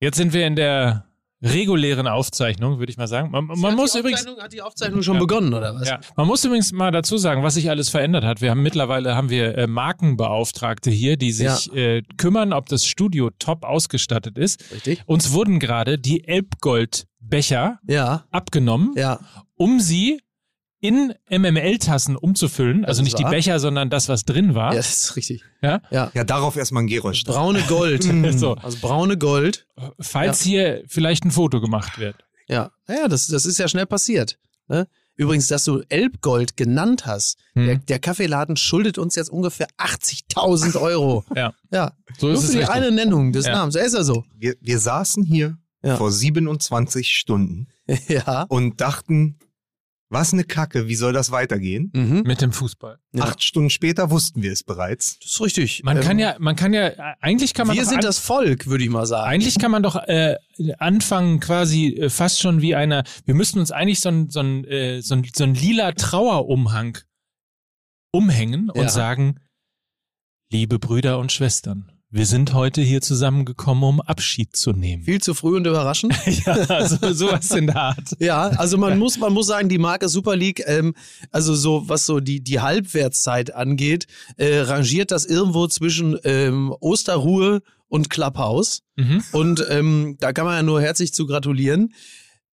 Jetzt sind wir in der regulären Aufzeichnung, würde ich mal sagen. Man, man muss übrigens. Hat die Aufzeichnung schon ja. begonnen, oder was? Ja. Man muss übrigens mal dazu sagen, was sich alles verändert hat. Wir haben mittlerweile haben wir äh, Markenbeauftragte hier, die sich ja. äh, kümmern, ob das Studio top ausgestattet ist. Richtig. Uns wurden gerade die Elbgold-Becher ja. abgenommen, ja. um sie in MML-Tassen umzufüllen. Also nicht die Becher, sondern das, was drin war. Ja, das ist richtig. Ja, ja. ja darauf erstmal ein Geräusch. Braune Gold. so. Also braune Gold. Falls ja. hier vielleicht ein Foto gemacht wird. Ja, ja das, das ist ja schnell passiert. Ne? Übrigens, dass du Elbgold genannt hast. Hm. Der, der, Kaffeeladen schuldet uns jetzt ungefähr 80.000 Euro. ja. Ja. So Nur ist für die richtig. eine Nennung des Namens. Er ist ja so. Wir, wir saßen hier vor 27 Stunden ja. und dachten, was eine Kacke, wie soll das weitergehen? Mhm. Mit dem Fußball. Ja. Acht Stunden später wussten wir es bereits. Das ist richtig. Man ähm, kann ja, man kann ja, eigentlich kann man. Wir sind das Volk, würde ich mal sagen. Eigentlich kann man doch äh, anfangen, quasi äh, fast schon wie einer. Wir müssten uns eigentlich so ein, so ein, äh, so ein, so ein lila Trauerumhang umhängen und Ja. sagen: Liebe Brüder und Schwestern, wir sind heute hier zusammengekommen, um Abschied zu nehmen. Viel zu früh und überraschend. ja, also sowas in der Art. Ja, also man muss, man muss sagen, die Marke Super League, ähm, also so, was so die, die Halbwertszeit angeht, äh, rangiert das irgendwo zwischen ähm, Osterruhe und Clubhouse. Mhm. Und ähm, da kann man ja nur herzlich zu gratulieren.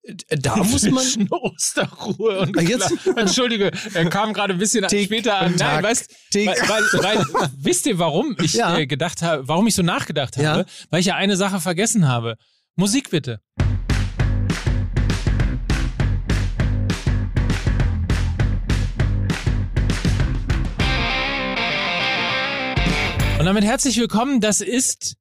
Äh, Da muss man. Osterruhe und Ah, jetzt- Entschuldige, er kam gerade ein bisschen Tick später an. Nein, weißt, weil, weil, weil, wisst ihr, warum ich Ja. äh, gedacht habe, warum ich so nachgedacht Ja. habe? Weil ich ja eine Sache vergessen habe. Musik bitte. Und damit herzlich willkommen. Das ist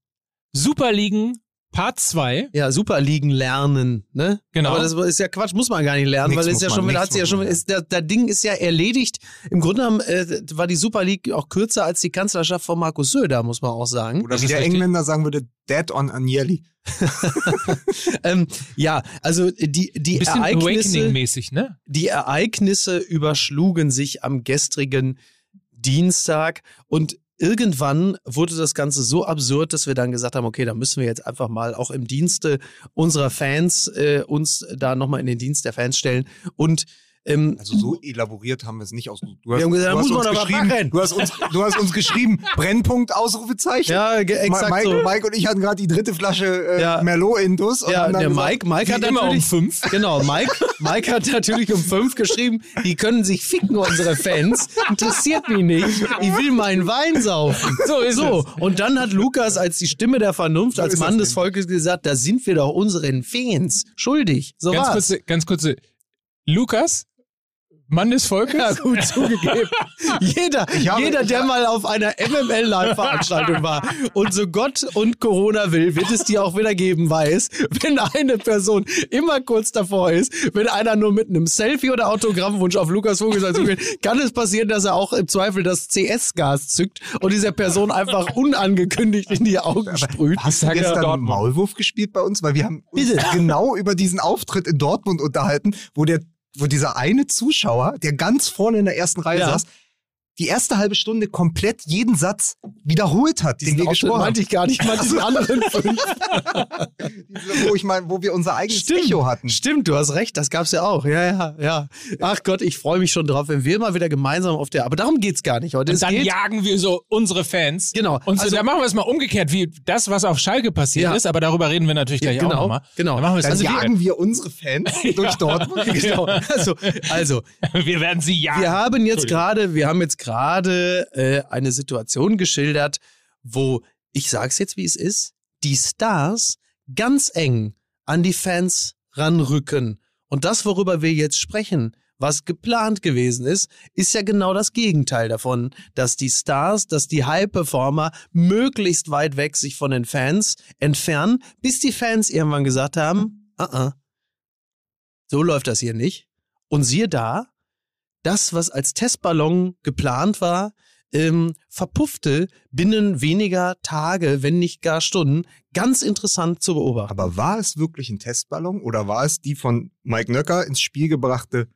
Superligen Part 2. Ja, Superligen lernen, ne? Genau. Aber das ist ja Quatsch, muss man gar nicht lernen, Nix weil es muss ja man, schon, nix hat sie ja schon, man. ist, der, der Ding ist ja erledigt. Im Grunde genommen äh, war die Super League auch kürzer als die Kanzlerschaft von Markus Söder, muss man auch sagen. Oder wie ist der richtig. Engländer sagen würde, dead on Agnelli. ähm, ja, also die, die Ereignisse, ne? die Ereignisse überschlugen sich am gestrigen Dienstag und irgendwann wurde das Ganze so absurd, dass wir dann gesagt haben, okay, da müssen wir jetzt einfach mal auch im Dienste unserer Fans äh, uns da nochmal in den Dienst der Fans stellen. Und ähm, Also so elaboriert haben wir es nicht ausgesucht. Du gesagt, muss man uns geschrieben, du hast uns, du hast uns geschrieben, Brennpunkt, Ausrufezeichen. ja, exakt Mike, so. Mike und ich hatten gerade die dritte Flasche äh, Ja. Merlot Indus. und Ja, der gesagt, Mike, Mike hat immer um natürlich fünf. Genau, Mike, Mike hat natürlich um fünf geschrieben, die können sich ficken, unsere Fans. Interessiert mich nicht. Ich will meinen Wein saufen. So ist So, und dann hat Lukas als die Stimme der Vernunft, als ist Mann des Volkes gesagt, da sind wir doch unseren Fans schuldig. So Ganz war's. kurze, ganz kurze. Lukas, Mann des Volkes. Ja, gut zugegeben. Jeder, habe- jeder, der mal auf einer MML-Live-Veranstaltung war und so Gott und Corona will, wird es die auch wieder geben, weiß, wenn eine Person immer kurz davor ist, wenn einer nur mit einem Selfie oder Autogrammwunsch auf Lukas Vogelsang zugeht, kann es passieren, dass er auch im Zweifel das CS-Gas zückt und dieser Person einfach unangekündigt in die Augen sprüht. Hast du ja gestern Dortmund. Maulwurf gespielt bei uns? Weil wir haben uns Bitte. genau über diesen Auftritt in Dortmund unterhalten, wo der, wo dieser eine Zuschauer, der ganz vorne in der ersten Reihe Ja. saß, die erste halbe Stunde komplett jeden Satz wiederholt hat, den wir gesprochen haben. meinte ich gar nicht, ich meinte diesen anderen fünf. Wo, ich mein, wo wir unser eigenes Stimmt. Echo hatten. Stimmt, du hast recht, das gab's ja auch. Ja, ja, ja. Ach Gott, ich freue mich schon drauf, wenn wir mal wieder gemeinsam auf der. Aber darum geht's gar nicht heute. Und Es dann geht, jagen wir so unsere Fans. Genau. Und so, Also- da machen wir es mal umgekehrt, wie das, was auf Schalke passiert Ja. ist, aber darüber reden wir natürlich gleich genau, auch nochmal. genau. Dann machen Dann also jagen wir unsere Fans durch Dortmund. genau. Also, also wir, werden sie jagen. wir haben jetzt gerade, wir haben jetzt gerade äh, eine Situation geschildert, wo ich sag's jetzt, wie es ist, die Stars ganz eng an die Fans ranrücken. Und das, worüber wir jetzt sprechen, was geplant gewesen ist, ist ja genau das Gegenteil davon, dass die Stars, dass die High-Performer möglichst weit weg sich von den Fans entfernen, bis die Fans irgendwann gesagt haben, uh -uh, so läuft das hier nicht. Und siehe da, das, was als Testballon geplant war, ähm, verpuffte binnen weniger Tage, wenn nicht gar Stunden. Ganz interessant zu beobachten. Aber war es wirklich ein Testballon oder war es die von Mike Nöcker ins Spiel gebrachte,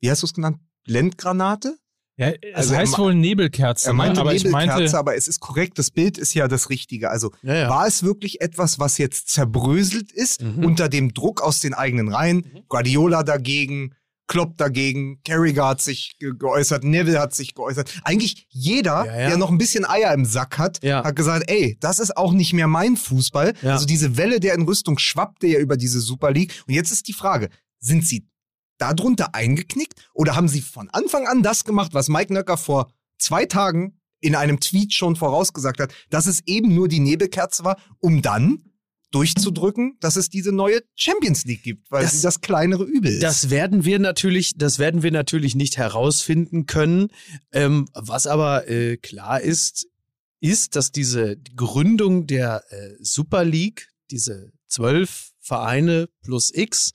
wie hast du es genannt, Blendgranate? Ja, es Also er heißt wohl Nebelkerze. Er meinte ne? aber ich Nebelkerze, meinte, aber es ist korrekt, das Bild ist ja das Richtige. Also Ja, ja. war es wirklich etwas, was jetzt zerbröselt ist Mhm. unter dem Druck aus den eigenen Reihen? Guardiola dagegen, Klopp dagegen, Carragher hat sich ge geäußert, Neville hat sich geäußert. Eigentlich jeder, Ja, ja. der noch ein bisschen Eier im Sack hat, Ja. hat gesagt, ey, das ist auch nicht mehr mein Fußball. Also diese Welle der Entrüstung schwappte ja über diese Super League. Und jetzt ist die Frage, sind sie darunter eingeknickt oder haben sie von Anfang an das gemacht, was Mike Nöcker vor zwei Tagen in einem Tweet schon vorausgesagt hat, dass es eben nur die Nebelkerze war, um dann durchzudrücken, dass es diese neue Champions League gibt, weil Das- sie das kleinere Übel ist. Das werden wir natürlich, das werden wir natürlich nicht herausfinden können. Ähm, was aber äh, klar ist, ist, dass diese Gründung der äh, Super League, diese zwölf Vereine plus X,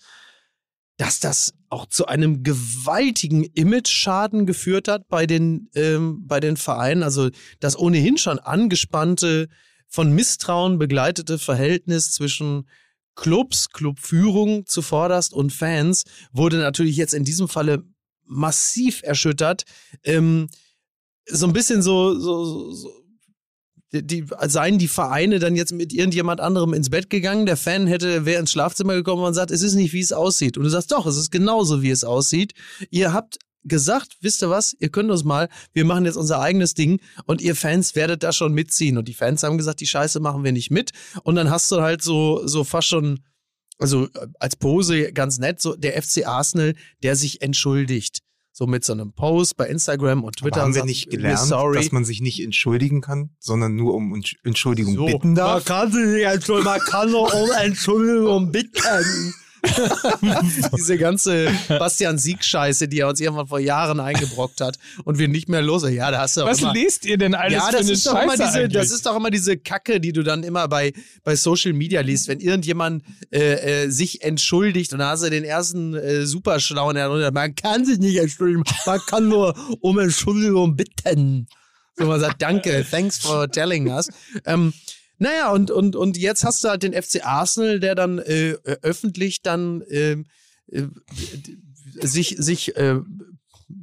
dass das auch zu einem gewaltigen Image-Schaden geführt hat bei den, ähm, bei den Vereinen. Also das ohnehin schon angespannte, von Misstrauen begleitete Verhältnis zwischen Clubs, Clubführung zuvorderst und Fans wurde natürlich jetzt in diesem Falle massiv erschüttert. Ähm, so ein bisschen so, so, so die, seien die Vereine dann jetzt mit irgendjemand anderem ins Bett gegangen, der Fan hätte, wäre ins Schlafzimmer gekommen und sagt, es ist nicht, wie es aussieht. Und du sagst, doch, es ist genauso, wie es aussieht. Ihr habt gesagt, wisst ihr was, ihr könnt uns mal, wir machen jetzt unser eigenes Ding und ihr Fans werdet da schon mitziehen. Und die Fans haben gesagt, die Scheiße machen wir nicht mit. Und dann hast du halt so, so fast schon, also äh, als Pose ganz nett, so der FC Arsenal, der sich entschuldigt. So mit so einem Post bei Instagram und Twitter. Aber haben wir sagt, nicht "We're gelernt, sorry. dass man sich nicht entschuldigen kann, sondern nur um Entsch- Entschuldigung bitten Man darf? kann sich nicht entschuldigen, man kann nur um Entschuldigung bitten. Diese ganze Bastian Sieg-Scheiße, die er uns irgendwann vor Jahren eingebrockt hat und wir nicht mehr los. Ja, da hast du was immer, lest ihr denn alles ja, für das eine ist, doch immer Scheiße diese, eigentlich? das ist doch immer diese Kacke, die du dann immer bei, bei Social Media liest. Wenn irgendjemand äh, äh, sich entschuldigt und da hast du den ersten äh, Superschlauen darunter, man kann sich nicht entschuldigen, man kann nur um Entschuldigung bitten. So man sagt, danke, thanks for telling us. Ähm, naja, und, und, und jetzt hast du halt den FC Arsenal, der dann äh, äh, öffentlich dann ähm, äh, sich, sich äh,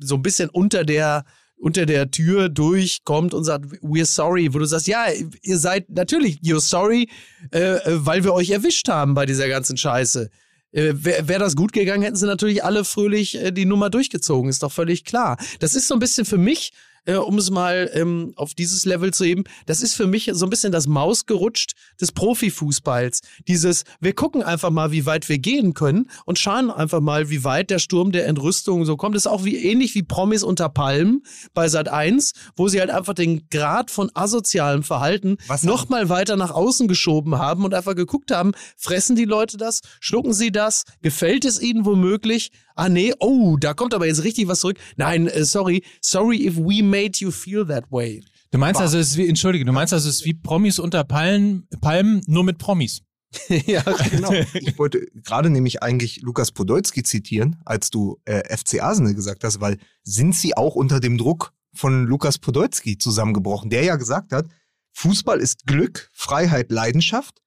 so ein bisschen unter der unter der Tür durchkommt und sagt, we're sorry, wo du sagst, ja, ihr seid natürlich, you're sorry, äh, äh, weil wir euch erwischt haben bei dieser ganzen Scheiße. Äh, Wäre wär das gut gegangen, hätten sie natürlich alle fröhlich äh, die Nummer durchgezogen, ist doch völlig klar. Das ist so ein bisschen für mich, äh, um es mal ähm, auf dieses Level zu heben, das ist für mich so ein bisschen das Mausgerutscht des Profifußballs. Dieses, wir gucken einfach mal, wie weit wir gehen können und schauen einfach mal, wie weit der Sturm der Entrüstung so kommt. Das ist auch wie ähnlich wie Promis unter Palmen bei Sat 1, wo sie halt einfach den Grad von asozialem Verhalten Was noch mal weiter nach außen geschoben haben und einfach geguckt haben, fressen die Leute das, schlucken sie das, gefällt es ihnen womöglich? Ah nee, oh, da kommt aber jetzt richtig was zurück. Nein, äh, sorry, sorry if we made you feel that way. Du meinst also, es ist wie, entschuldige, du meinst also, es ist wie Promis unter Palmen, Palmen nur mit Promis. ja, Genau. Ich wollte gerade nämlich eigentlich Lukas Podolski zitieren, als du äh, FC Arsenal gesagt hast, weil sind sie auch unter dem Druck von Lukas Podolski zusammengebrochen, der ja gesagt hat, Fußball ist Glück, Freiheit, Leidenschaft,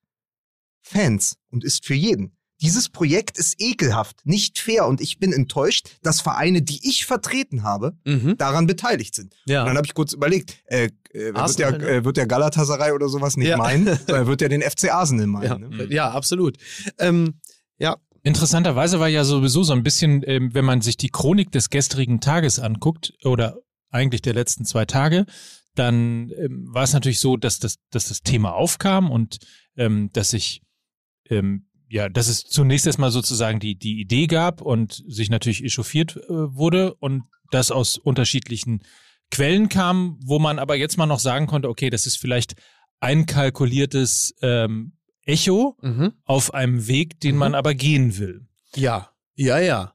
Fans und ist für jeden. Dieses Projekt ist ekelhaft, nicht fair und ich bin enttäuscht, dass Vereine, die ich vertreten habe, Mhm. daran beteiligt sind. Ja. Und dann habe ich kurz überlegt, äh, äh, wird, der, ne? äh, wird der Galatasaray oder sowas nicht Ja. meinen, sondern wird er den FC Arsenal meinen. Ja, Ne? ja absolut. Ähm, ja, Interessanterweise war ja sowieso so ein bisschen, ähm, wenn man sich die Chronik des gestrigen Tages anguckt, oder eigentlich der letzten zwei Tage, dann ähm, war es natürlich so, dass das, dass das Thema aufkam und ähm, dass sich ähm, ja, dass es zunächst erstmal sozusagen die, die Idee gab und sich natürlich echauffiert äh, wurde und das aus unterschiedlichen Quellen kam, wo man aber jetzt mal noch sagen konnte, okay, das ist vielleicht einkalkuliertes ähm, Echo mhm. auf einem Weg, den man aber gehen will. ja, ja, ja.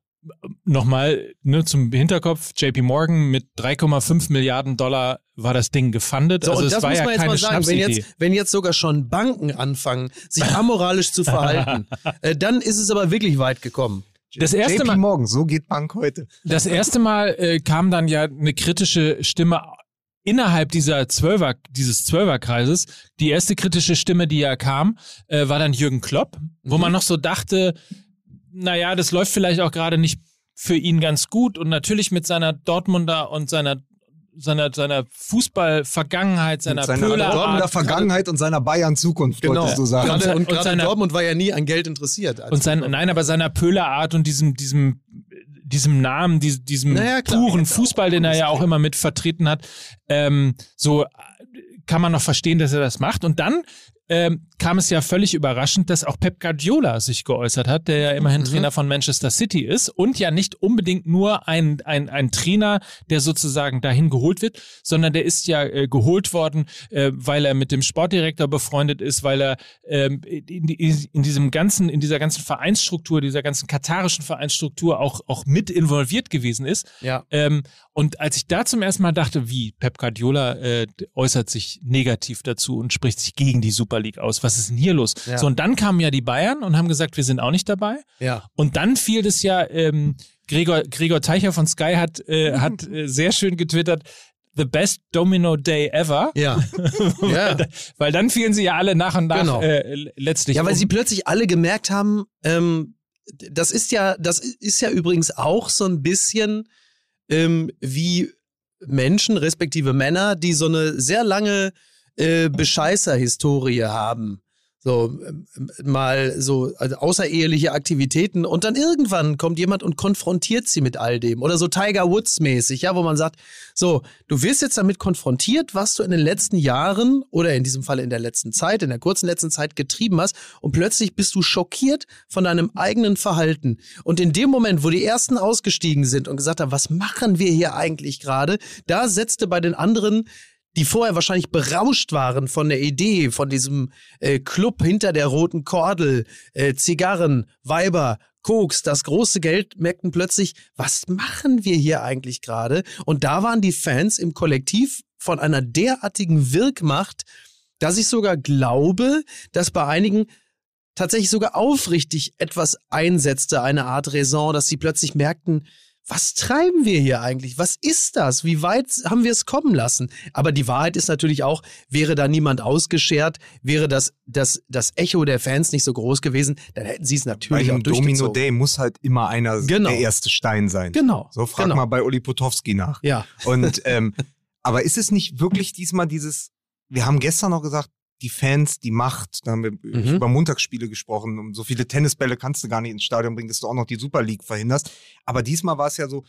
Nochmal ne, zum Hinterkopf, JP Morgan mit 3,5 Milliarden Dollar war das Ding gefundet. So, also und es das war muss ja man jetzt keine mal sagen, wenn jetzt, wenn jetzt sogar schon Banken anfangen, sich amoralisch zu verhalten, äh, dann ist es aber wirklich weit gekommen. Das erste JP Mal, Morgan, so geht Bank heute. das erste Mal äh, kam dann ja eine kritische Stimme innerhalb dieser Zwölfer, dieses Zwölferkreises. Die erste kritische Stimme, die ja kam, äh, war dann Jürgen Klopp, wo Mhm. man noch so dachte, naja, das läuft vielleicht auch gerade nicht für ihn ganz gut und natürlich mit seiner Dortmunder und seiner seiner, seiner Fußball-Vergangenheit, seiner seiner Dortmunder Vergangenheit und seiner Bayern-Zukunft, Genau. wolltest du sagen. Und und und gerade seine- Dortmund war ja nie an Geld interessiert. und sein, nein, aber seiner Pöhler-Art und diesem, diesem, diesem Namen, diesem, diesem Naja, klar. puren Fußball, den er ja auch immer mit vertreten hat, ähm, so äh, kann man noch verstehen, dass er das macht. Und dann ähm, kam es ja völlig überraschend, dass auch Pep Guardiola sich geäußert hat, der ja immerhin Mhm. Trainer von Manchester City ist und ja nicht unbedingt nur ein, ein, ein Trainer, der sozusagen dahin geholt wird, sondern der ist ja äh, geholt worden, äh, weil er mit dem Sportdirektor befreundet ist, weil er ähm, in, in, diesem ganzen, in dieser ganzen Vereinsstruktur, dieser ganzen katarischen Vereinsstruktur auch, auch mit involviert gewesen ist. ja. Ähm, und als ich da zum ersten Mal dachte, wie Pep Guardiola äh, äußert sich negativ dazu und spricht sich gegen die Super League aus, was ist denn hier los? Ja. So, und dann kamen ja die Bayern und haben gesagt, wir sind auch nicht dabei. Ja. Und dann fiel das ja, ähm, Gregor, Gregor Teicher von Sky hat, äh, hat äh, sehr schön getwittert, the best Domino Day ever. Ja. ja. Weil dann fielen sie ja alle nach und nach Genau. äh, letztlich. Ja, weil um. sie plötzlich alle gemerkt haben, ähm, das ist ja, das ist ja übrigens auch so ein bisschen ähm, wie Menschen, respektive Männer, die so eine sehr lange äh, Bescheißer-Historie haben. So, ähm, mal so also außereheliche Aktivitäten und dann irgendwann kommt jemand und konfrontiert sie mit all dem. Oder so Tiger Woods mäßig, ja, wo man sagt, so, du wirst jetzt damit konfrontiert, was du in den letzten Jahren oder in diesem Fall in der letzten Zeit, in der kurzen letzten Zeit getrieben hast und plötzlich bist du schockiert von deinem eigenen Verhalten. Und in dem Moment, wo die ersten ausgestiegen sind und gesagt haben, was machen wir hier eigentlich gerade, da setzte bei den anderen die vorher wahrscheinlich berauscht waren von der Idee, von diesem äh, Club hinter der roten Kordel, äh, Zigarren, Weiber, Koks, das große Geld, merkten plötzlich, was machen wir hier eigentlich gerade? Und da waren die Fans im Kollektiv von einer derartigen Wirkmacht, dass ich sogar glaube, dass bei einigen tatsächlich sogar aufrichtig etwas einsetzte, eine Art Raison, dass sie plötzlich merkten, was treiben wir hier eigentlich? Was ist das? Wie weit haben wir es kommen lassen? Aber die Wahrheit ist natürlich auch, wäre da niemand ausgeschert, wäre das, das, das Echo der Fans nicht so groß gewesen, dann hätten sie es Bei natürlich auch einem Domino durchgezogen. Day muss halt immer einer Genau. der erste Stein sein. Genau. So frag genau. mal bei Uli Potowski nach. Ja. Und ähm, aber ist es nicht wirklich diesmal dieses? Wir haben gestern noch gesagt, die Fans, die Macht. Da haben wir Mhm. über Montagsspiele gesprochen. Um so viele Tennisbälle kannst du gar nicht ins Stadion bringen, dass du auch noch die Super League verhinderst. Aber diesmal war es ja so.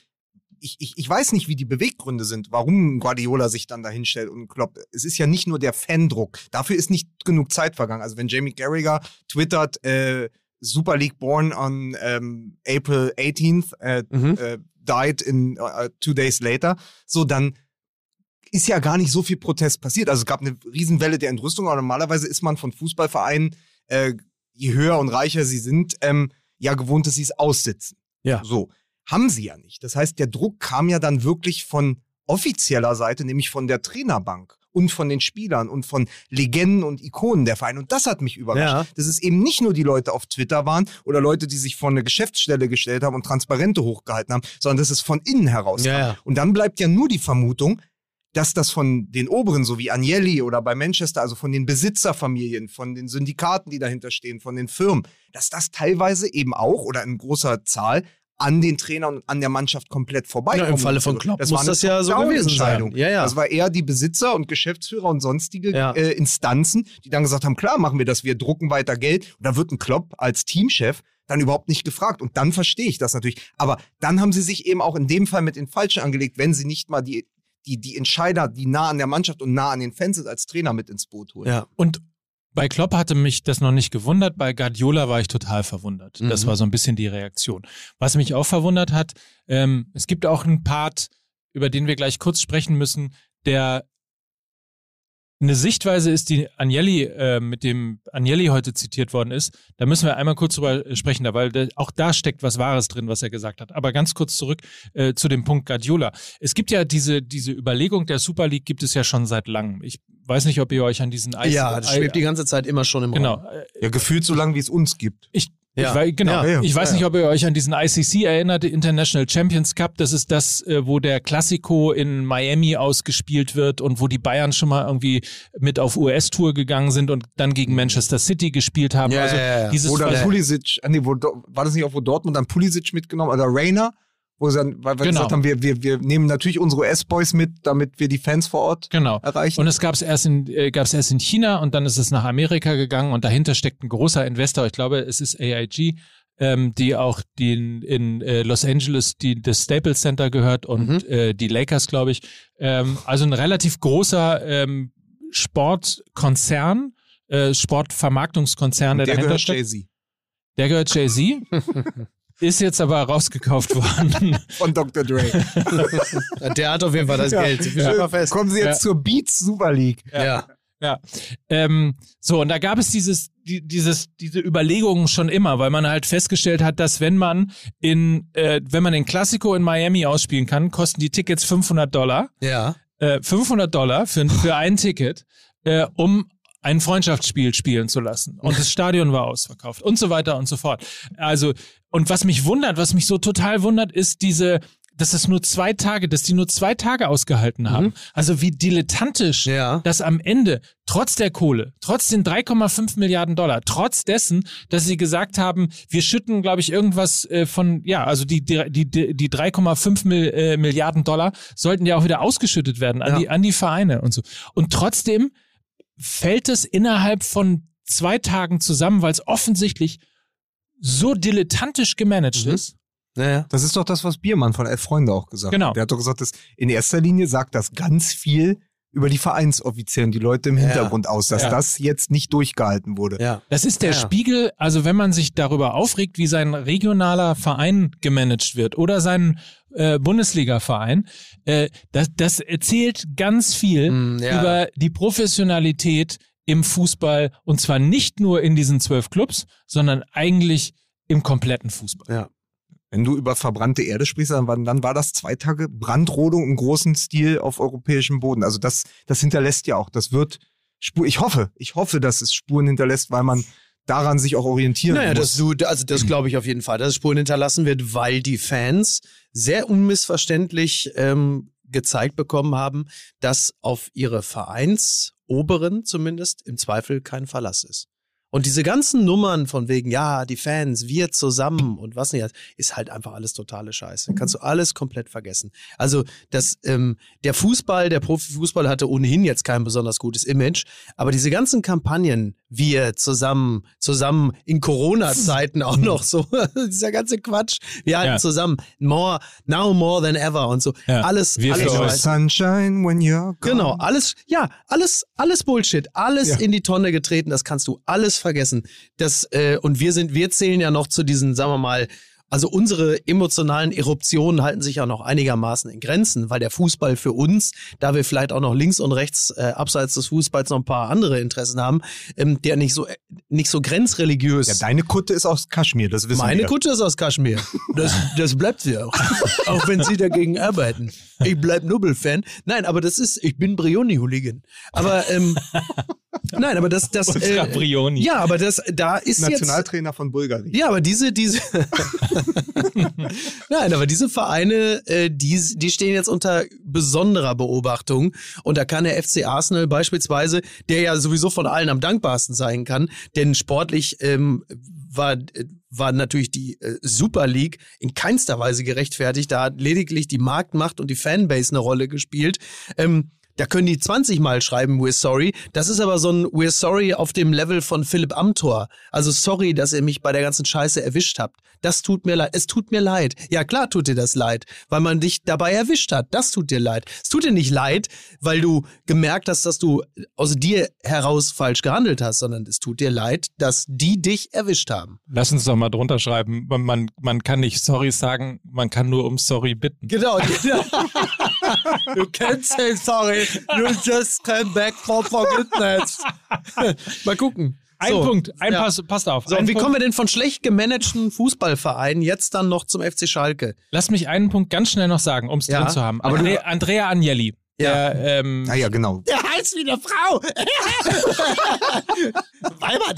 Ich, ich, ich weiß nicht, wie die Beweggründe sind, warum Guardiola sich dann da hinstellt und Klopp. Es ist ja nicht nur der Fandruck. Dafür ist nicht genug Zeit vergangen. Also wenn Jamie Carragher twittert, äh, Super League born on ähm, April 18th, äh, Mhm. äh, died in äh, two days later, so dann ist ja gar nicht so viel Protest passiert. Also es gab eine Riesenwelle der Entrüstung, aber normalerweise ist man von Fußballvereinen, äh, je höher und reicher sie sind, ähm, ja gewohnt, dass sie es aussitzen. Ja. So. Haben sie ja nicht. Das heißt, der Druck kam ja dann wirklich von offizieller Seite, nämlich von der Trainerbank und von den Spielern und von Legenden und Ikonen der Vereine. Und das hat mich überrascht. Ja. Dass es eben nicht nur die Leute auf Twitter waren oder Leute, die sich vor eine Geschäftsstelle gestellt haben und Transparente hochgehalten haben, sondern dass es von innen heraus Ja, kam. ja. Und dann bleibt ja nur die Vermutung, dass das von den Oberen, so wie Agnelli oder bei Manchester, also von den Besitzerfamilien, von den Syndikaten, die dahinter stehen, von den Firmen, dass das teilweise eben auch oder in großer Zahl an den Trainern und an der Mannschaft komplett vorbei. Ja, im Falle von Klopp muss war das ja so gewesen sein. Ja, ja. Das war eher die Besitzer und Geschäftsführer und sonstige Ja. äh, Instanzen, die dann gesagt haben, klar machen wir das, wir drucken weiter Geld. Und da wird ein Klopp als Teamchef dann überhaupt nicht gefragt. Und dann verstehe ich das natürlich. Aber dann haben sie sich eben auch in dem Fall mit den Falschen angelegt, wenn sie nicht mal die, die, die Entscheider, die nah an der Mannschaft und nah an den Fans sind, als Trainer mit ins Boot holen. Ja. Und bei Klopp hatte mich das noch nicht gewundert, bei Guardiola war ich total verwundert. Das Mhm. war so ein bisschen die Reaktion. Was mich auch verwundert hat, ähm, es gibt auch einen Part, über den wir gleich kurz sprechen müssen, der eine Sichtweise ist, die Agnelli, äh, mit dem Agnelli heute zitiert worden ist. Da müssen wir einmal kurz drüber sprechen, da, weil auch da steckt was Wahres drin, was er gesagt hat. Aber ganz kurz zurück äh, zu dem Punkt Guardiola. Es gibt ja diese, diese Überlegung der Super League gibt es ja schon seit langem. Ich weiß nicht, ob ihr euch an diesen Eis Ja, das schwebt die ganze Zeit immer schon im Genau. Raum. Äh, Ja, gefühlt so lange, wie es uns gibt. Ich, Ja. ich, weiß, genau. Ja, ja. ich weiß nicht, ob ihr euch an diesen ICC erinnert, International Champions Cup. Das ist das, äh, wo der Classico in Miami ausgespielt wird und wo die Bayern schon mal irgendwie mit auf US-Tour gegangen sind und dann gegen Manchester City gespielt haben. Ja, also ja, ja. dieses Oder Pulisic, ah, nee, wo, war das nicht auch, wo Dortmund dann Pulisic mitgenommen oder Rainer, wo sie dann, weil wir Genau. gesagt haben, wir, wir, wir nehmen natürlich unsere US-Boys mit, damit wir die Fans vor Ort Genau. erreichen. Und es gab es erst in äh, gab's erst in China und dann ist es nach Amerika gegangen und dahinter steckt ein großer Investor. Ich glaube, es ist AIG, ähm, die auch die in, in äh, Los Angeles die das Staples Center gehört und Mhm. äh, die Lakers, glaube ich. Ähm, also ein relativ großer ähm, Sportkonzern, äh, Sportvermarktungskonzern, der, der dahinter gehört steckt. Jay-Z. Der gehört Jay-Z. ist jetzt aber rausgekauft worden. Von Dr. Dre. Der hat auf jeden Fall das Ja. Geld. Fest. Kommen Sie jetzt zur Beats Super League. Ja. Ja. Ähm, so, und da gab es dieses, die, dieses, diese Überlegungen schon immer, weil man halt festgestellt hat, dass wenn man in, äh, wenn man den Classico in Miami ausspielen kann, kosten die Tickets 500 Dollar. Ja. Äh, 500 Dollar für, für ein Ticket, äh, um ein Freundschaftsspiel spielen zu lassen. Und das Stadion war ausverkauft und so weiter und so fort. Also, und was mich wundert, was mich so total wundert, ist diese, dass es nur zwei Tage, dass die nur zwei Tage ausgehalten haben. Also wie dilettantisch Ja. dass am Ende, trotz der Kohle, trotz den 3,5 Milliarden Dollar, trotz dessen, dass sie gesagt haben, wir schütten, glaube ich, irgendwas äh, von, ja, also die, die, die, die 3,5 Mil, äh, Milliarden Dollar sollten ja auch wieder ausgeschüttet werden an, Ja. die, an die Vereine und so. Und trotzdem fällt es innerhalb von zwei Tagen zusammen, weil es offensichtlich so dilettantisch gemanagt Mhm. ist. Naja. Das ist doch das, was Biermann von Elf Freunde auch gesagt Genau. hat. Der hat doch gesagt, dass in erster Linie sagt das ganz viel über die Vereinsoffizieren, die Leute im Ja. Hintergrund aus, dass Ja. das jetzt nicht durchgehalten wurde. Ja. Das ist der Ja. Spiegel, also wenn man sich darüber aufregt, wie sein regionaler Verein gemanagt wird oder sein äh, Bundesliga-Verein, äh, das, das erzählt ganz viel Mm, ja. über die Professionalität im Fußball und zwar nicht nur in diesen zwölf Clubs, sondern eigentlich im kompletten Fußball. Ja. Wenn du über verbrannte Erde sprichst, dann war, dann war das zwei Tage Brandrodung im großen Stil auf europäischem Boden. Also das, das hinterlässt ja auch. Das wird Spur. Ich hoffe, ich hoffe, dass es Spuren hinterlässt, weil man daran sich auch orientieren Naja, muss. das, du, also das glaube ich auf jeden Fall, dass es Spuren hinterlassen wird, weil die Fans sehr unmissverständlich ähm, gezeigt bekommen haben, dass auf ihre Vereinsoberen zumindest im Zweifel kein Verlass ist. Und diese ganzen Nummern von wegen, ja, die Fans, wir zusammen und was nicht, ist halt einfach alles totale Scheiße. Kannst du alles komplett vergessen. Also das, ähm, der Fußball, der Profifußball hatte ohnehin jetzt kein besonders gutes Image, aber diese ganzen Kampagnen, wir zusammen, zusammen in Corona-Zeiten auch noch so, dieser ganze Quatsch, wir halten Ja. zusammen, more, now more than ever und so, Ja. alles, Wir alles für. Sunshine when you're gone. Genau, alles, ja, alles, alles Bullshit, alles Ja. in die Tonne getreten, das kannst du alles vergessen. Das, äh, und wir sind, wir zählen ja noch zu diesen, sagen wir mal, also unsere emotionalen Eruptionen halten sich ja noch einigermaßen in Grenzen, weil der Fußball für uns, da wir vielleicht auch noch links und rechts äh, abseits des Fußballs noch ein paar andere Interessen haben, ähm, der nicht so äh, nicht so grenzreligiös. Ja, deine Kutte ist aus Kaschmir, das wissen Meine wir. Kutte ist aus Kaschmir. Das, das bleibt sie auch. auch wenn sie dagegen arbeiten. Ich bleib Nubbel-Fan. Nein, aber das ist, ich bin Brioni-Hooligan. Aber, ähm, nein, aber das, das, äh, Brioni. ja, aber das, da ist jetzt, Nationaltrainer von Bulgarien. ja, aber diese, diese, nein, aber diese Vereine, äh, die, die stehen jetzt unter besonderer Beobachtung. Und da kann der FC Arsenal beispielsweise, der ja sowieso von allen am dankbarsten sein kann, denn sportlich ähm, war, äh, war natürlich die äh, Super League in keinster Weise gerechtfertigt. Da hat lediglich die Marktmacht und die Fanbase eine Rolle gespielt. Ähm, da können die 20 Mal schreiben, we're sorry. Das ist aber so ein we're sorry auf dem Level von Philipp Amthor. Also sorry, dass ihr mich bei der ganzen Scheiße erwischt habt. Das tut mir leid. Es tut mir leid. Ja, klar tut dir das leid, weil man dich dabei erwischt hat. Das tut dir leid. Es tut dir nicht leid, weil du gemerkt hast, dass du aus dir heraus falsch gehandelt hast, sondern es tut dir leid, dass die dich erwischt haben. Lass uns doch mal drunter schreiben. Man, man, kann nicht sorry sagen, man kann nur um sorry bitten. Genau. you can't say sorry. You just came back for forgiveness. Mal gucken. Ein So. Punkt, ein Ja. Pass, passt auf. So, und wie Punkt. kommen wir denn von schlecht gemanagten Fußballvereinen jetzt dann noch zum FC Schalke? Lass mich einen Punkt ganz schnell noch sagen, um es Ja, drin zu haben. aber Andre, Andrea Agnelli. Ja. Der, ähm, Ah ja, genau. Der heißt wie eine Frau. Weiber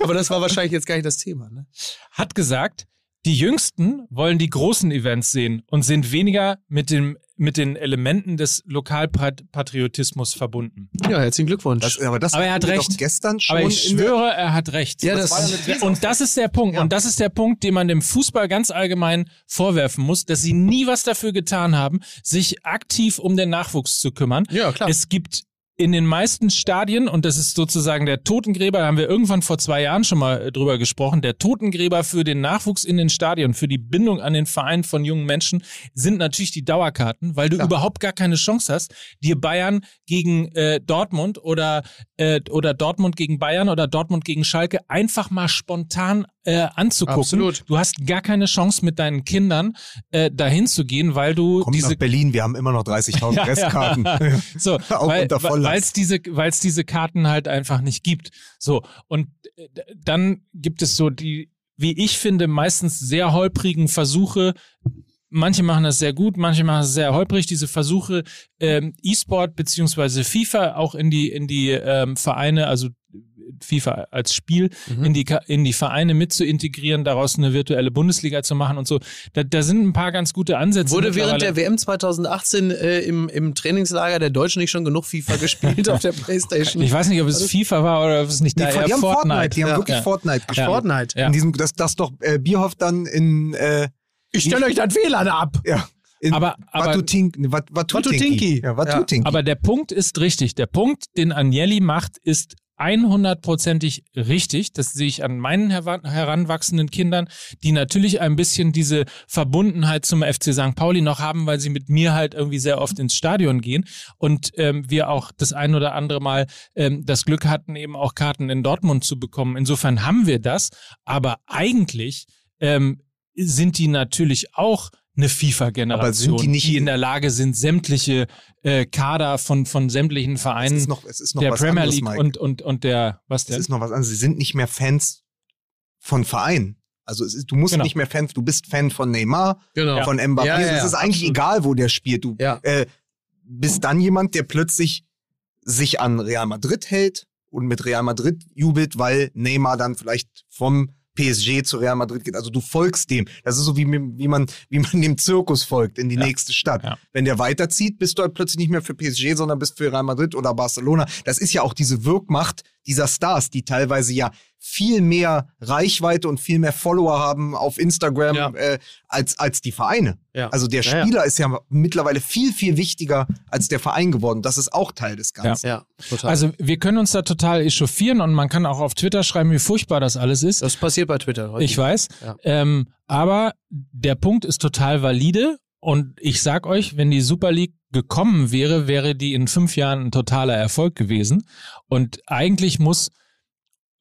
Aber das war wahrscheinlich jetzt gar nicht das Thema, ne? hat gesagt, die Jüngsten wollen die großen Events sehen und sind weniger mit dem mit den Elementen des Lokalpatriotismus verbunden. Ja, herzlichen Glückwunsch. Das, aber, das Aber er hat recht. doch Gestern schon Aber ich schwöre, er hat recht. Ja, das das, war ja. Und das ist der Punkt. Ja. Und das ist der Punkt, den man dem Fußball ganz allgemein vorwerfen muss, dass sie nie was dafür getan haben, sich aktiv um den Nachwuchs zu kümmern. ja, klar. Es gibt in den meisten Stadien, und das ist sozusagen der Totengräber, da haben wir irgendwann vor zwei Jahren schon mal äh, drüber gesprochen, der Totengräber für den Nachwuchs in den Stadien, für die Bindung an den Verein von jungen Menschen, sind natürlich die Dauerkarten, weil du Klar. überhaupt gar keine Chance hast, dir Bayern gegen äh, Dortmund oder, äh, oder Dortmund gegen Bayern oder Dortmund gegen Schalke einfach mal spontan äh, anzugucken. Absolut. Du hast gar keine Chance mit deinen Kindern äh, dahin zu gehen, weil du Kommt diese nach Berlin, wir haben immer noch 30.000 Restkarten. so, Auch weil es diese, weil's diese Karten halt einfach nicht gibt. So, und äh, dann gibt es so die, wie ich finde, meistens sehr holprigen Versuche. Manche machen das sehr gut, manche machen es sehr holprig, diese Versuche, ähm, E-Sport beziehungsweise FIFA auch in die, in die ähm, Vereine, also FIFA als Spiel Mhm. in die in die Vereine mit zu integrieren, daraus eine virtuelle Bundesliga zu machen und so. Da, da sind ein paar ganz gute Ansätze. Wurde während der WM 2018 äh, im, im Trainingslager der Deutschen nicht schon genug FIFA gespielt auf der Playstation? Ich weiß nicht, ob es FIFA war oder ob es nicht Die, da eher die haben Fortnite, Fortnite. die haben Ja. wirklich Ja. Fortnite gespielt. Fortnite. Ja. In diesem, das, das doch äh, Bierhoff dann in, äh, Ich stelle euch das WLAN ab. ja, in Aber- aber- Watutink, Wat- Watutinki. Watutinki. Ja, Watutinki. Aber der Punkt ist richtig. Der Punkt, den Agnelli macht, ist 100%ig richtig. Das sehe ich an meinen heranwachsenden Kindern, die natürlich ein bisschen diese Verbundenheit zum FC St. Pauli noch haben, weil sie mit mir halt irgendwie sehr oft ins Stadion gehen und ähm, wir auch das ein oder andere Mal ähm, das Glück hatten, eben auch Karten in Dortmund zu bekommen. Insofern haben wir das, aber eigentlich ähm, sind die natürlich auch eine Aber FIFA-Generation, sind die nicht- in der Lage sind, sämtliche äh, Kader von, von sämtlichen es Vereinen ist noch, es ist noch der was Premier anderes, League Mike. und, und, und der, was es denn? ist noch was anderes. Sie sind nicht mehr Fans von Vereinen. Also es ist, du musst Genau. nicht mehr Fan, du bist Fan von Neymar, Genau. von Mbappé. Ja, ja, es ja, ist eigentlich absolut. egal, wo der spielt. Du Ja. äh, bist dann jemand, der plötzlich sich an Real Madrid hält und mit Real Madrid jubelt, weil Neymar dann vielleicht vom PSG zu Real Madrid geht. Also du folgst dem. Das ist so wie, wie man wie man dem Zirkus folgt in die Ja. nächste Stadt. Ja. Wenn der weiterzieht, bist du halt plötzlich nicht mehr für PSG, sondern bist für Real Madrid oder Barcelona. Das ist ja auch diese Wirkmacht dieser Stars, die teilweise ja viel mehr Reichweite und viel mehr Follower haben auf Instagram Ja. äh, als, als die Vereine. Ja. Also der Ja, ja. Spieler ist ja mittlerweile viel, viel wichtiger als der Verein geworden. Das ist auch Teil des Ganzen. Ja, total. Also wir können uns da total echauffieren und man kann auch auf Twitter schreiben, wie furchtbar das alles ist. das passiert bei Twitter heute. Ich weiß. Ja. Ähm, aber der Punkt ist total valide und ich sag euch, wenn die Super League gekommen wäre, wäre die in fünf Jahren ein totaler Erfolg gewesen. Und eigentlich muss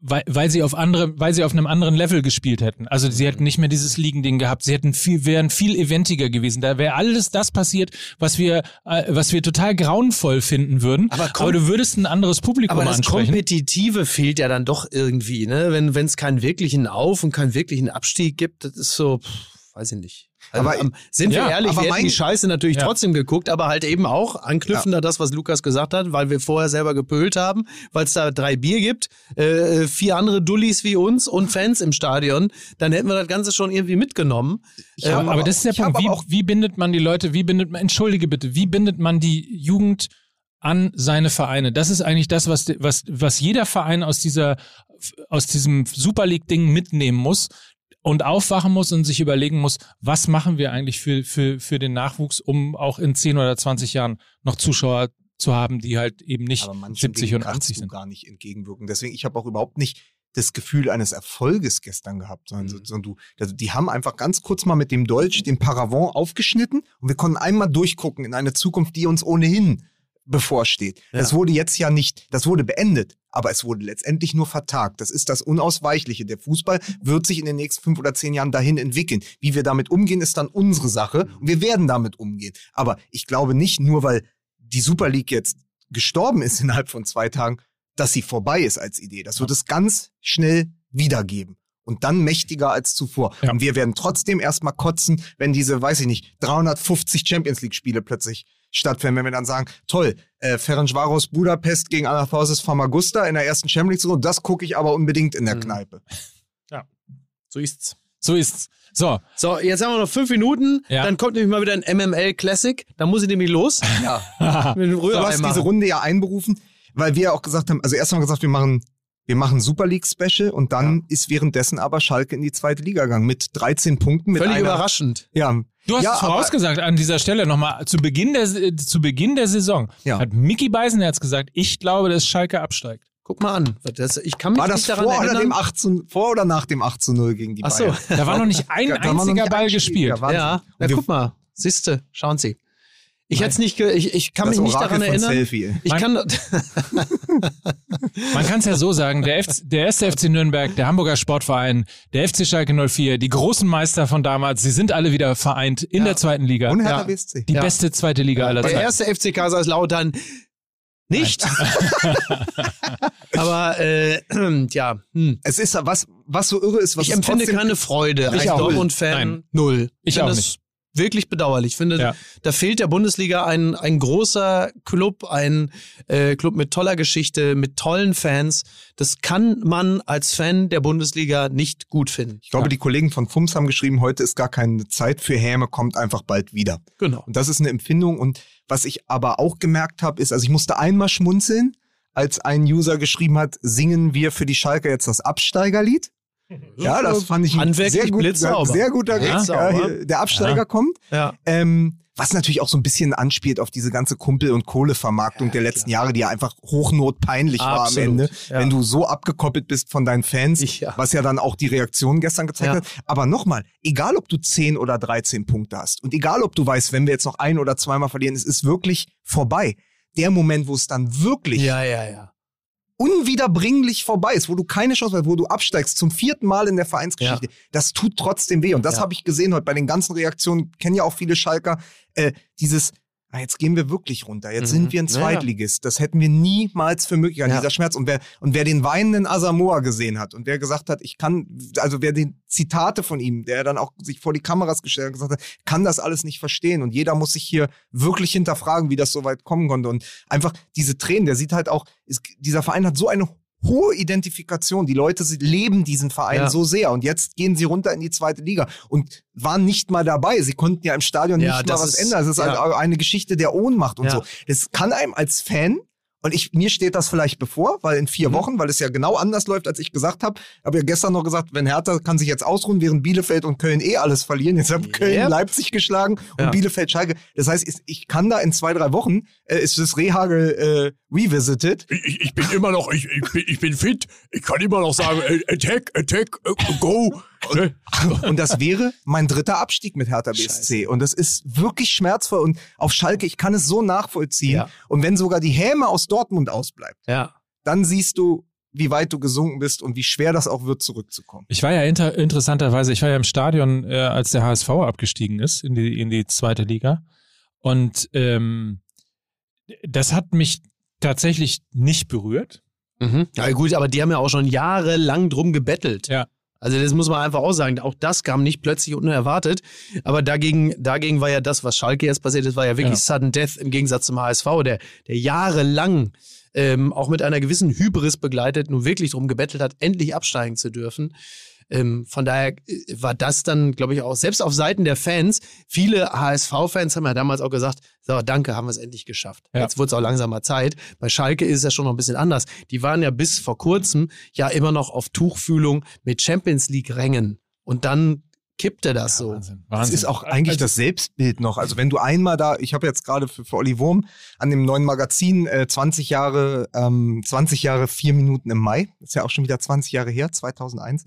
weil, weil sie auf andere, weil sie auf einem anderen Level gespielt hätten. Also sie hätten nicht mehr dieses Ligending gehabt. Sie hätten viel, wären viel eventiger gewesen. Da wäre alles das passiert, was wir, äh, was wir total grauenvoll finden würden. Aber komm- Aber du würdest ein anderes Publikum Aber das ansprechen. Kompetitive fehlt ja dann doch irgendwie, ne? Wenn wenn es keinen wirklichen Auf- und keinen wirklichen Abstieg gibt, das ist so, pff, weiß ich nicht. Also, Aber- am- sind wir ja, ehrlich, aber wir hätten mein- die Scheiße natürlich Ja. trotzdem geguckt, aber halt eben auch anknüpfend an das, was Lukas gesagt hat, weil wir vorher selber gepölt haben, weil es da drei Bier gibt, äh, vier andere Dullis wie uns und Fans im Stadion, dann hätten wir das Ganze schon irgendwie mitgenommen. Ich Ähm, aber, aber- das ist der Punkt. Wie, wie bindet man die Leute, wie bindet man, entschuldige bitte, wie bindet man die Jugend an seine Vereine? Das ist eigentlich das, was, was, was jeder Verein aus dieser, aus diesem Super League-Ding mitnehmen muss und aufwachen muss und sich überlegen muss, was machen wir eigentlich für, für, für den Nachwuchs, um auch in 10 oder 20 Jahren noch Zuschauer zu haben, die halt eben nicht Aber manchen 70 Dingen und kannst 80 du sind. gar nicht entgegenwirken. Deswegen, ich habe auch überhaupt nicht das Gefühl eines Erfolges gestern gehabt, sondern, Mhm. sondern du, also die haben einfach ganz kurz mal mit dem Dolch den Paravent aufgeschnitten und wir konnten einmal durchgucken in eine Zukunft, die uns ohnehin bevorsteht. Ja. Das wurde jetzt ja nicht, das wurde beendet, aber es wurde letztendlich nur vertagt. Das ist das Unausweichliche. Der Fußball wird sich in den nächsten fünf oder zehn Jahren dahin entwickeln. Wie wir damit umgehen, ist dann unsere Sache und wir werden damit umgehen. Aber ich glaube nicht, nur weil die Super League jetzt gestorben ist innerhalb von zwei Tagen, dass sie vorbei ist als Idee. Das wird es ganz schnell wiedergeben. Und dann mächtiger als zuvor. Ja. Und wir werden trotzdem erstmal kotzen, wenn diese, weiß ich nicht, 350 Champions League-Spiele plötzlich stattfinden. Wenn wir dann sagen, toll, äh, Ferencvaros Budapest gegen Anathosis Famagusta in der ersten Champions League-Runde, das gucke ich aber unbedingt in der Mhm. Kneipe. So ist's. So ist's. So. So, jetzt haben wir noch fünf Minuten. Ja. Dann kommt nämlich mal wieder ein MML Classic. Dann muss ich nämlich los. Ja. Mit dem Du hast diese. Runde ja einberufen, weil wir ja auch gesagt haben, also erst haben wir gesagt, wir machen, wir machen Super League Special und dann ist währenddessen aber Schalke in die zweite Liga gegangen mit 13 Punkten. Mit Völlig einer, überraschend. Ja, Du hast ja, es vorausgesagt an dieser Stelle nochmal. Zu Beginn der, zu Beginn der Saison Ja. hat Mickey Beisenherz gesagt, ich glaube, dass Schalke absteigt. Guck mal an. Das, ich kann mich War das nicht daran vor oder, erinnern. dem 8 zu, vor oder nach dem 8 zu 0 gegen die Ach so. Bayern? Da war noch nicht ein einziger Ball gespielt. Ja. Ja, guck mal. Siehste, schauen Sie. Ich hätte es nicht, ich, ich kann Das mich nicht Orakel daran erinnern. Selfie. Ich kann, Man kann es ja so sagen, der, FC, der erste FC Nürnberg, der Hamburger Sportverein, der FC Schalke 04, die großen Meister von damals, sie sind alle wieder vereint in Ja. der zweiten Liga. Und Hertha Ja. BSC. Die Ja. beste zweite Liga aller der Zeiten. erste FC Kaiserslautern nicht. Aber äh, ja, hm. Es ist was, was so irre ist, was ich empfinde keine Freude Ich als auch. Dortmund-Fan. Nein. Null. Ich finde auch das nicht. Wirklich bedauerlich. Ich finde, Ja. da fehlt der Bundesliga ein, ein großer Club, ein äh, Club mit toller Geschichte, mit tollen Fans. Das kann man als Fan der Bundesliga nicht gut finden. Ich glaube, Ja. die Kollegen von FUMS haben geschrieben, heute ist gar keine Zeit für Häme, kommt einfach bald wieder. Genau. Und das ist eine Empfindung. Und was ich aber auch gemerkt habe, ist, also ich musste einmal schmunzeln, als ein User geschrieben hat, singen wir für die Schalke jetzt das Absteigerlied. Ja, das fand ich ein sehr, gut, sehr guter Gag. Ja, hier, der Absteiger Ja. kommt. Ja. Ähm, was natürlich auch so ein bisschen anspielt auf diese ganze Kumpel- und Kohlevermarktung Ja, der letzten Jahre, die ja einfach hochnotpeinlich war am Absolut, Ende, ja. wenn du so abgekoppelt bist von deinen Fans, Ich, ja. was ja dann auch die Reaktion gestern gezeigt Ja. hat. Aber nochmal, egal ob du 10 oder 13 Punkte hast und egal ob du weißt, wenn wir jetzt noch ein oder zweimal verlieren, es ist wirklich vorbei. Der Moment, wo es dann wirklich Ja, ja, ja. Unwiederbringlich vorbei ist, wo du keine Chance hast, wo du absteigst zum vierten Mal in der Vereinsgeschichte, das tut trotzdem weh. Und das Ja. habe ich gesehen heute bei den ganzen Reaktionen, kennen ja auch viele Schalker, äh, dieses, ah, jetzt gehen wir wirklich runter, jetzt Mhm. sind wir ein. Zweitligist. Das hätten wir niemals für möglich, an Ja. dieser Schmerz. Und wer, und wer den weinenden Asamoah gesehen hat und wer gesagt hat, ich kann, also wer den Zitate von ihm, der dann auch sich vor die Kameras gestellt hat und gesagt hat, kann das alles nicht verstehen. Und jeder muss sich hier wirklich hinterfragen, wie das so weit kommen konnte. Und einfach diese Tränen, der sieht halt auch, ist, dieser Verein hat so eine hohe Identifikation. Die Leute sie leben diesen Verein Ja. so sehr. Und jetzt gehen sie runter in die zweite Liga und waren nicht mal dabei. Sie konnten ja im Stadion Ja, nicht mal das was ist- ändern. Es ist ja. eine Geschichte der Ohnmacht und so. Das kann einem als Fan und ich, mir steht das vielleicht bevor, weil in vier Mhm. Wochen, weil es ja genau anders läuft, als ich gesagt habe. Habe ja gestern noch gesagt, wenn Hertha kann sich jetzt ausruhen, während Bielefeld und Köln eh alles verlieren. Jetzt haben Köln Yep. Leipzig geschlagen und Ja. Bielefeld Schalke. Das heißt, ich- ich kann da in zwei, drei Wochen, äh, ist das Rehagel äh, revisited. Ich, ich bin immer noch, ich, ich, bin, ich bin fit. Ich kann immer noch sagen, äh, attack, attack, äh, go. Ne? Und das wäre mein dritter Abstieg mit Hertha BSC. Und das ist wirklich schmerzvoll. Und auf Schalke, ich kann es so nachvollziehen. Ja. Und wenn sogar die Häme aus Dortmund ausbleibt, Ja. dann siehst du, wie weit du gesunken bist und wie schwer das auch wird, zurückzukommen. Ich war ja inter interessanterweise, ich war ja im Stadion, äh, als der HSV abgestiegen ist in die, in die zweite Liga. Und ähm, das hat mich tatsächlich nicht berührt. Mhm. Ja gut, aber die haben ja auch schon jahrelang drum gebettelt. Ja. Also das muss man einfach auch sagen. Auch das kam nicht plötzlich unerwartet. Aber dagegen, dagegen war ja das, was Schalke jetzt passiert ist, war ja wirklich Ja. Sudden Death im Gegensatz zum HSV, der, der jahrelang ähm, auch mit einer gewissen Hybris begleitet, nun wirklich drum gebettelt hat, endlich absteigen zu dürfen. Ähm, von daher äh, war das dann, glaube ich, auch selbst auf Seiten der Fans. Viele HSV-Fans haben ja damals auch gesagt, so, danke, haben wir es endlich geschafft. Ja. Jetzt wurde es auch langsam mal Zeit. Bei Schalke ist es ja schon noch ein bisschen anders. Die waren ja bis vor kurzem ja immer noch auf Tuchfühlung mit Champions League-Rängen. Und dann kippte das so. Wahnsinn. Das Wahnsinn. ist auch eigentlich Also- das Selbstbild noch. Also wenn du einmal da, ich habe jetzt gerade für, für Olli Wurm an dem neuen Magazin äh, 20 Jahre, ähm, 20 Jahre, vier Minuten im Mai, ist ja auch schon wieder 20 Jahre her, 2001,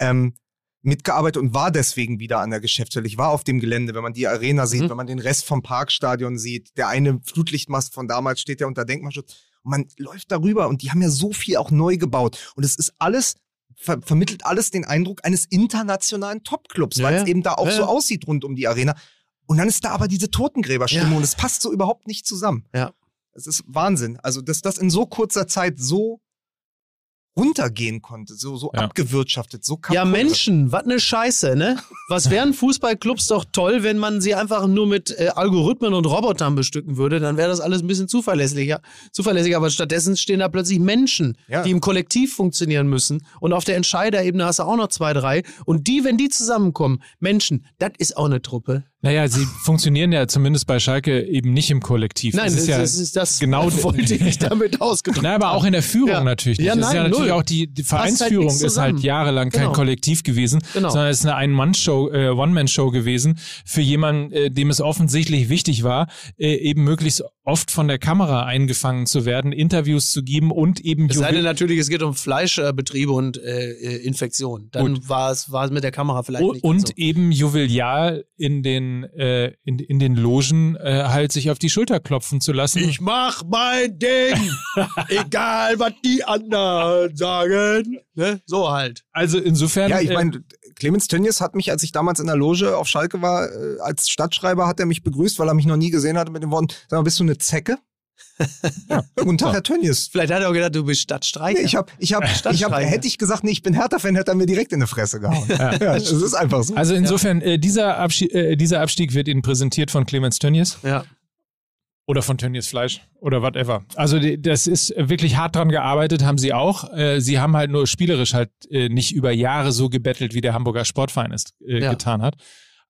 ähm, mitgearbeitet und war deswegen wieder an der Geschäftsstelle. Ich war auf dem Gelände, wenn man die Arena sieht, Mhm. wenn man den Rest vom Parkstadion sieht, der eine Flutlichtmast von damals steht ja unter Denkmalschutz und man läuft darüber und die haben ja so viel auch neu gebaut und es ist alles ver vermittelt alles den Eindruck eines internationalen Topclubs, Ja, weil ja. es eben da auch Ja, so ja. aussieht rund um die Arena. Und dann ist da aber diese Totengräberstimmung Ja. und es passt so überhaupt nicht zusammen. Ja. Es ist Wahnsinn. Also, dass das in so kurzer Zeit so runtergehen konnte, so, so Ja. abgewirtschaftet, so kaputt. Ja, Menschen, was ne Scheiße, ne? Was wären Fußballclubs doch toll, wenn man sie einfach nur mit äh, Algorithmen und Robotern bestücken würde, dann wäre das alles ein bisschen zuverlässiger. Zuverlässiger, aber stattdessen stehen da plötzlich Menschen, Ja. die im Kollektiv funktionieren müssen. Und auf der Entscheiderebene hast du auch noch zwei, drei. Und die, wenn die zusammenkommen, Menschen, das ist auch eine Truppe. Naja, sie funktionieren ja zumindest bei Schalke eben nicht im Kollektiv. Nein, das das, ist ja das, ist das genau wollte ich damit ausgedrückt. Na, aber auch in der Führung Ja. natürlich nicht. Ja, das ist ja nein, natürlich null. auch die, die halt Vereinsführung nichts ist halt jahrelang kein Genau. Kollektiv gewesen, Genau. sondern es ist eine Ein-Mann-Show, äh, One-Man-Show gewesen für jemanden, äh, dem es offensichtlich wichtig war, äh, eben möglichst oft von der Kamera eingefangen zu werden, Interviews zu geben und eben Es sei denn natürlich, es geht um Fleischbetriebe und äh, äh, Infektionen. Dann war es, war es mit der Kamera vielleicht nicht und so. eben jovial in den äh, in, in den Logen äh, halt sich auf die Schulter klopfen zu lassen. Ich mach mein Ding, egal was die anderen sagen. Ne? So halt. also insofern Ja, ich äh, meine, Clemens Tönnies hat mich, als ich damals in der Loge auf Schalke war, äh, als Stadtschreiber hat er mich begrüßt, weil er mich noch nie gesehen hatte mit den Worten, sag mal, bist du eine Zecke? Ja. Guten Tag, Ja. Herr Tönnies. Vielleicht hat er auch gedacht, du bist Stadtstreicher. Nee, ich hab, ich hab, ich hab, Stadtstreicher. hätte ich gesagt, nee, ich bin Hertha-Fan, hätte er mir direkt in die Fresse gehauen. Ja, das ist einfach so. also insofern äh, dieser Abschied, äh, dieser Abstieg wird Ihnen präsentiert von Clemens Tönnies. ja. Oder von Tönnies Fleisch oder whatever. Also die, das ist wirklich hart dran gearbeitet, haben sie auch. Äh, sie haben halt nur spielerisch halt äh, nicht über Jahre so gebettelt, wie der Hamburger Sportverein es äh, Ja. getan hat.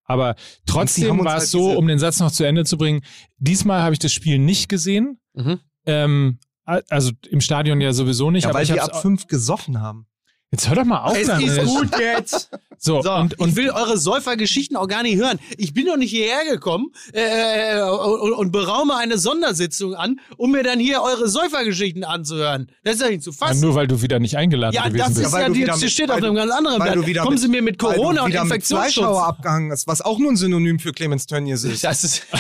Aber trotzdem war halt es so, diese- um den Satz noch zu Ende zu bringen, diesmal habe ich das Spiel nicht gesehen. Mhm. Ähm, also im Stadion ja sowieso nicht, ja, aber weil ich wir hab's ab fünf gesoffen haben. Jetzt hör doch mal auf. Es damit. ist gut jetzt. So, So, und, ich und will eure Säufergeschichten auch gar nicht hören. Ich bin doch nicht hierher gekommen äh, und, und beraume eine Sondersitzung an, um mir dann hier eure Säufergeschichten anzuhören. Das ist ja nicht zu Ja, fassen. nur weil du wieder nicht eingeladen Ja, gewesen das bist. ist weil ja, du die, das mit- steht auf einem ganz anderen weil du Blatt. wieder Kommen mit- Sie mir mit weil Corona du und Infektionsschutz. Abgehangen hast, was auch nur ein Synonym für Clemens Tönnies ist. Das ist.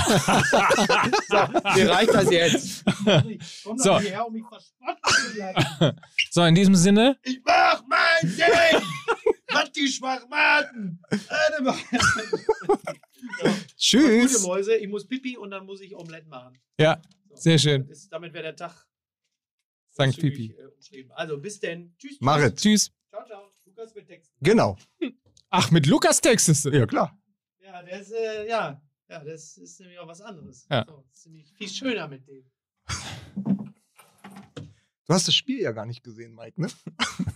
so, mir reicht das jetzt. So. so, in diesem Sinne, Ich mach mein Ding, was die Schwachmaten. Tschüss. Gute Mäuse, ich muss Pipi und dann muss ich Omelette machen. ja, sehr schön. Das, damit wäre der Tag Sankt Pipi. äh, umschrieben. Also bis denn. Tschüss. Marit. Tschüss. Ciao, ciao. Lukas mit Text. Genau. Ach, mit Lukas textest du. Ja, klar. Ja, der ist, äh, ja. Ja, das ist nämlich auch was anderes. Ja. So, das ist nämlich viel schöner mit dem. Du hast das Spiel ja gar nicht gesehen, Mike, ne?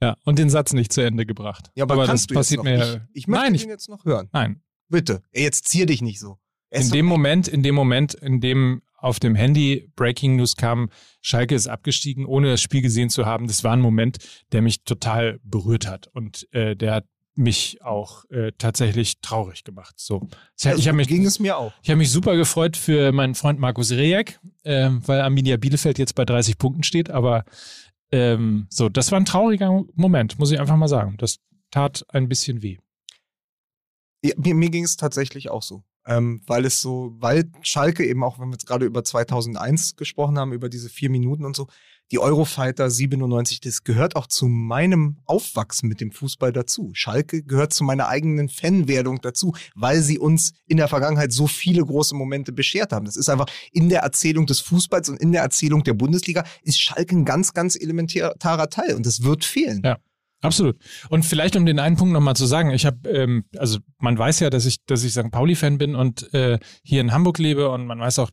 Ja, und den Satz nicht zu Ende gebracht. Ja, aber, das kannst du passiert jetzt noch? mir. Ich, ich möchte nein, ihn ich, jetzt noch hören. nein. Bitte. Ey, jetzt zier dich nicht so. Er In dem Moment, in dem Moment, in dem auf dem Handy Breaking News kam, Schalke ist abgestiegen, ohne das Spiel gesehen zu haben. Das war ein Moment, der mich total berührt hat und äh, der hat mich auch äh, tatsächlich traurig gemacht. So, Ja, ich so habe mich, ging es mir auch. ich habe mich super gefreut für meinen Freund Markus Rejek, äh, weil Arminia Bielefeld jetzt bei 30 Punkten steht. Aber ähm, so, das war ein trauriger Moment, muss ich einfach mal sagen. Das tat ein bisschen weh. Ja, mir mir ging es tatsächlich auch so. Ähm, weil es so, weil Schalke eben auch, wenn wir jetzt gerade über 2001 gesprochen haben, über diese vier Minuten und so, die Eurofighter 97, das gehört auch zu meinem Aufwachsen mit dem Fußball dazu. Schalke gehört zu meiner eigenen Fanwerdung dazu, weil sie uns in der Vergangenheit so viele große Momente beschert haben. Das ist einfach in der Erzählung des Fußballs und in der Erzählung der Bundesliga ist Schalke ein ganz, ganz elementarer Teil und das wird fehlen. Ja. Absolut. Und vielleicht um den einen Punkt nochmal zu sagen, ich habe, ähm, also man weiß ja, dass ich, dass ich St. Pauli-Fan bin und äh, hier in Hamburg lebe und man weiß auch,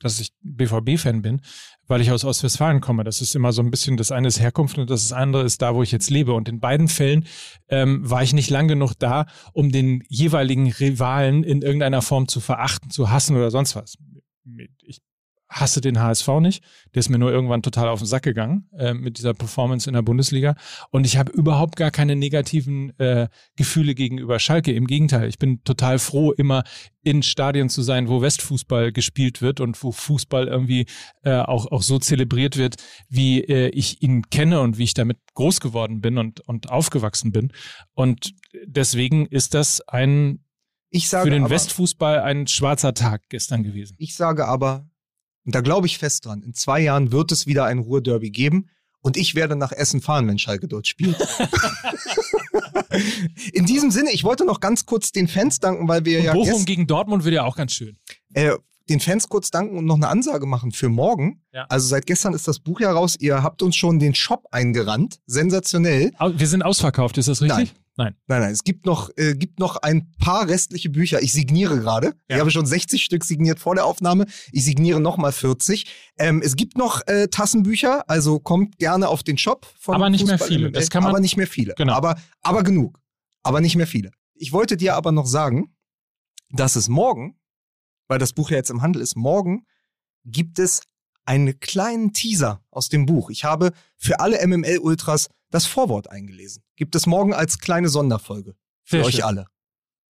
dass ich BVB-Fan bin, weil ich aus Ostwestfalen komme. Das ist immer so ein bisschen, das eine ist Herkunft und das andere ist da, wo ich jetzt lebe. Und in beiden Fällen ähm, war ich nicht lang genug da, um den jeweiligen Rivalen in irgendeiner Form zu verachten, zu hassen oder sonst was. Ich hasse den HSV nicht. Der ist mir nur irgendwann total auf den Sack gegangen äh, mit dieser Performance in der Bundesliga. Und ich habe überhaupt gar keine negativen äh, Gefühle gegenüber Schalke. Im Gegenteil, ich bin total froh, immer in Stadien zu sein, wo Westfußball gespielt wird und wo Fußball irgendwie äh, auch, auch so zelebriert wird, wie äh, ich ihn kenne und wie ich damit groß geworden bin und, und aufgewachsen bin. Und deswegen ist das ein sage für den aber, Westfußball ein schwarzer Tag gestern gewesen. Ich sage aber, und da glaube ich fest dran, in zwei Jahren wird es wieder ein Ruhrderby geben und ich werde nach Essen fahren, wenn Schalke dort spielt. in diesem Sinne, ich wollte noch ganz kurz den Fans danken, weil wir ja Bochum gegen Dortmund wird ja auch ganz schön. äh, den Fans kurz danken und noch eine Ansage machen für morgen. Ja. Also seit gestern ist das Buch ja raus. Ihr habt uns schon den Shop eingerannt. Sensationell. Wir sind ausverkauft, ist das richtig? Nein. Nein, nein, es gibt noch, äh, gibt noch ein paar restliche Bücher. Ich signiere gerade. Ja. Ich habe schon 60 Stück signiert vor der Aufnahme. Ich signiere nochmal 40. Ähm, es gibt noch äh, Tassenbücher, also kommt gerne auf den Shop. Von Aber nicht mehr Fußball viele. MML. Das kann man- aber nicht mehr viele. Genau. Aber, aber genug. Aber nicht mehr viele. Ich wollte dir aber noch sagen, dass es morgen, weil das Buch ja jetzt im Handel ist, morgen gibt es einen kleinen Teaser aus dem Buch. Ich habe für alle MML-Ultras das Vorwort eingelesen. Gibt es morgen als kleine Sonderfolge für Sehr euch schön. alle.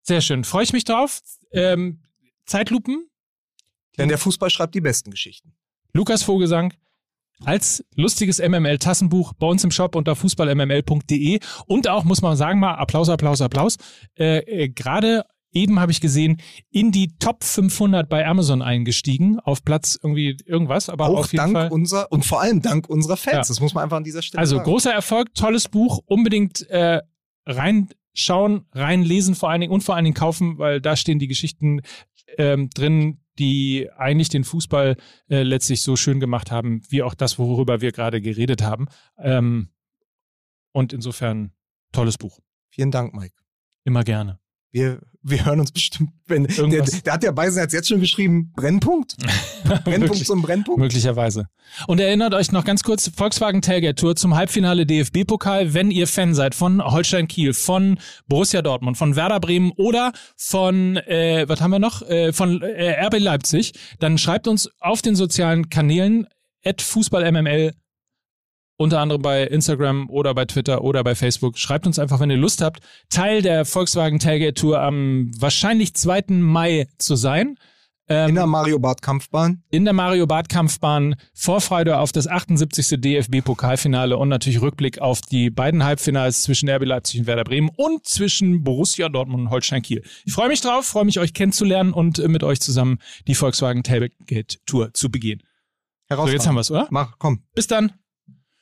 Sehr schön. Freue ich mich drauf. Ähm, Zeitlupen, Denn der Fußball schreibt die besten Geschichten. Lukas Vogelsang als lustiges MML-Tassenbuch bei uns im Shop unter fußballmml.de und auch, muss man sagen, mal Applaus, Applaus, Applaus. Äh, äh, Gerade eben habe ich gesehen, in die Top 500 bei Amazon eingestiegen, auf Platz irgendwie irgendwas, aber Auch auf jeden dank Fall. unserer und vor allem dank unserer Fans. Ja. Das muss man einfach an dieser Stelle Also sagen. großer Erfolg, tolles Buch, unbedingt äh, reinschauen, reinlesen vor allen Dingen und vor allen Dingen kaufen, weil da stehen die Geschichten ähm, drin, die eigentlich den Fußball äh, letztlich so schön gemacht haben, wie auch das, worüber wir gerade geredet haben. Ähm, und insofern tolles Buch. Vielen Dank, Mike. Immer gerne. Wir, wir hören uns bestimmt, wenn der, der hat ja Beisenherz jetzt schon geschrieben, Brennpunkt. Brennpunkt zum Brennpunkt. Möglicherweise. Und erinnert euch noch ganz kurz, Volkswagen Tailgate Tour zum Halbfinale DFB-Pokal. Wenn ihr Fan seid von Holstein Kiel, von Borussia Dortmund, von Werder Bremen oder von, äh, was haben wir noch, äh, von äh, RB Leipzig, dann schreibt uns auf den sozialen Kanälen at FußballMML unter anderem bei Instagram oder bei Twitter oder bei Facebook. Schreibt uns einfach, wenn ihr Lust habt, Teil der Volkswagen Tailgate Tour am wahrscheinlich 2. Mai zu sein. Ähm, In der Mario Bart Kampfbahn. in der Mario Barth Kampfbahn Vorfreude auf das 78. DFB Pokalfinale und natürlich Rückblick auf die beiden Halbfinals zwischen RB Leipzig und Werder Bremen und zwischen Borussia Dortmund und Holstein Kiel. Ich freue mich drauf, freue mich euch kennenzulernen und äh, mit euch zusammen die Volkswagen Tailgate Tour zu begehen. So, jetzt haben wir es, oder? Mach, komm. Bis dann.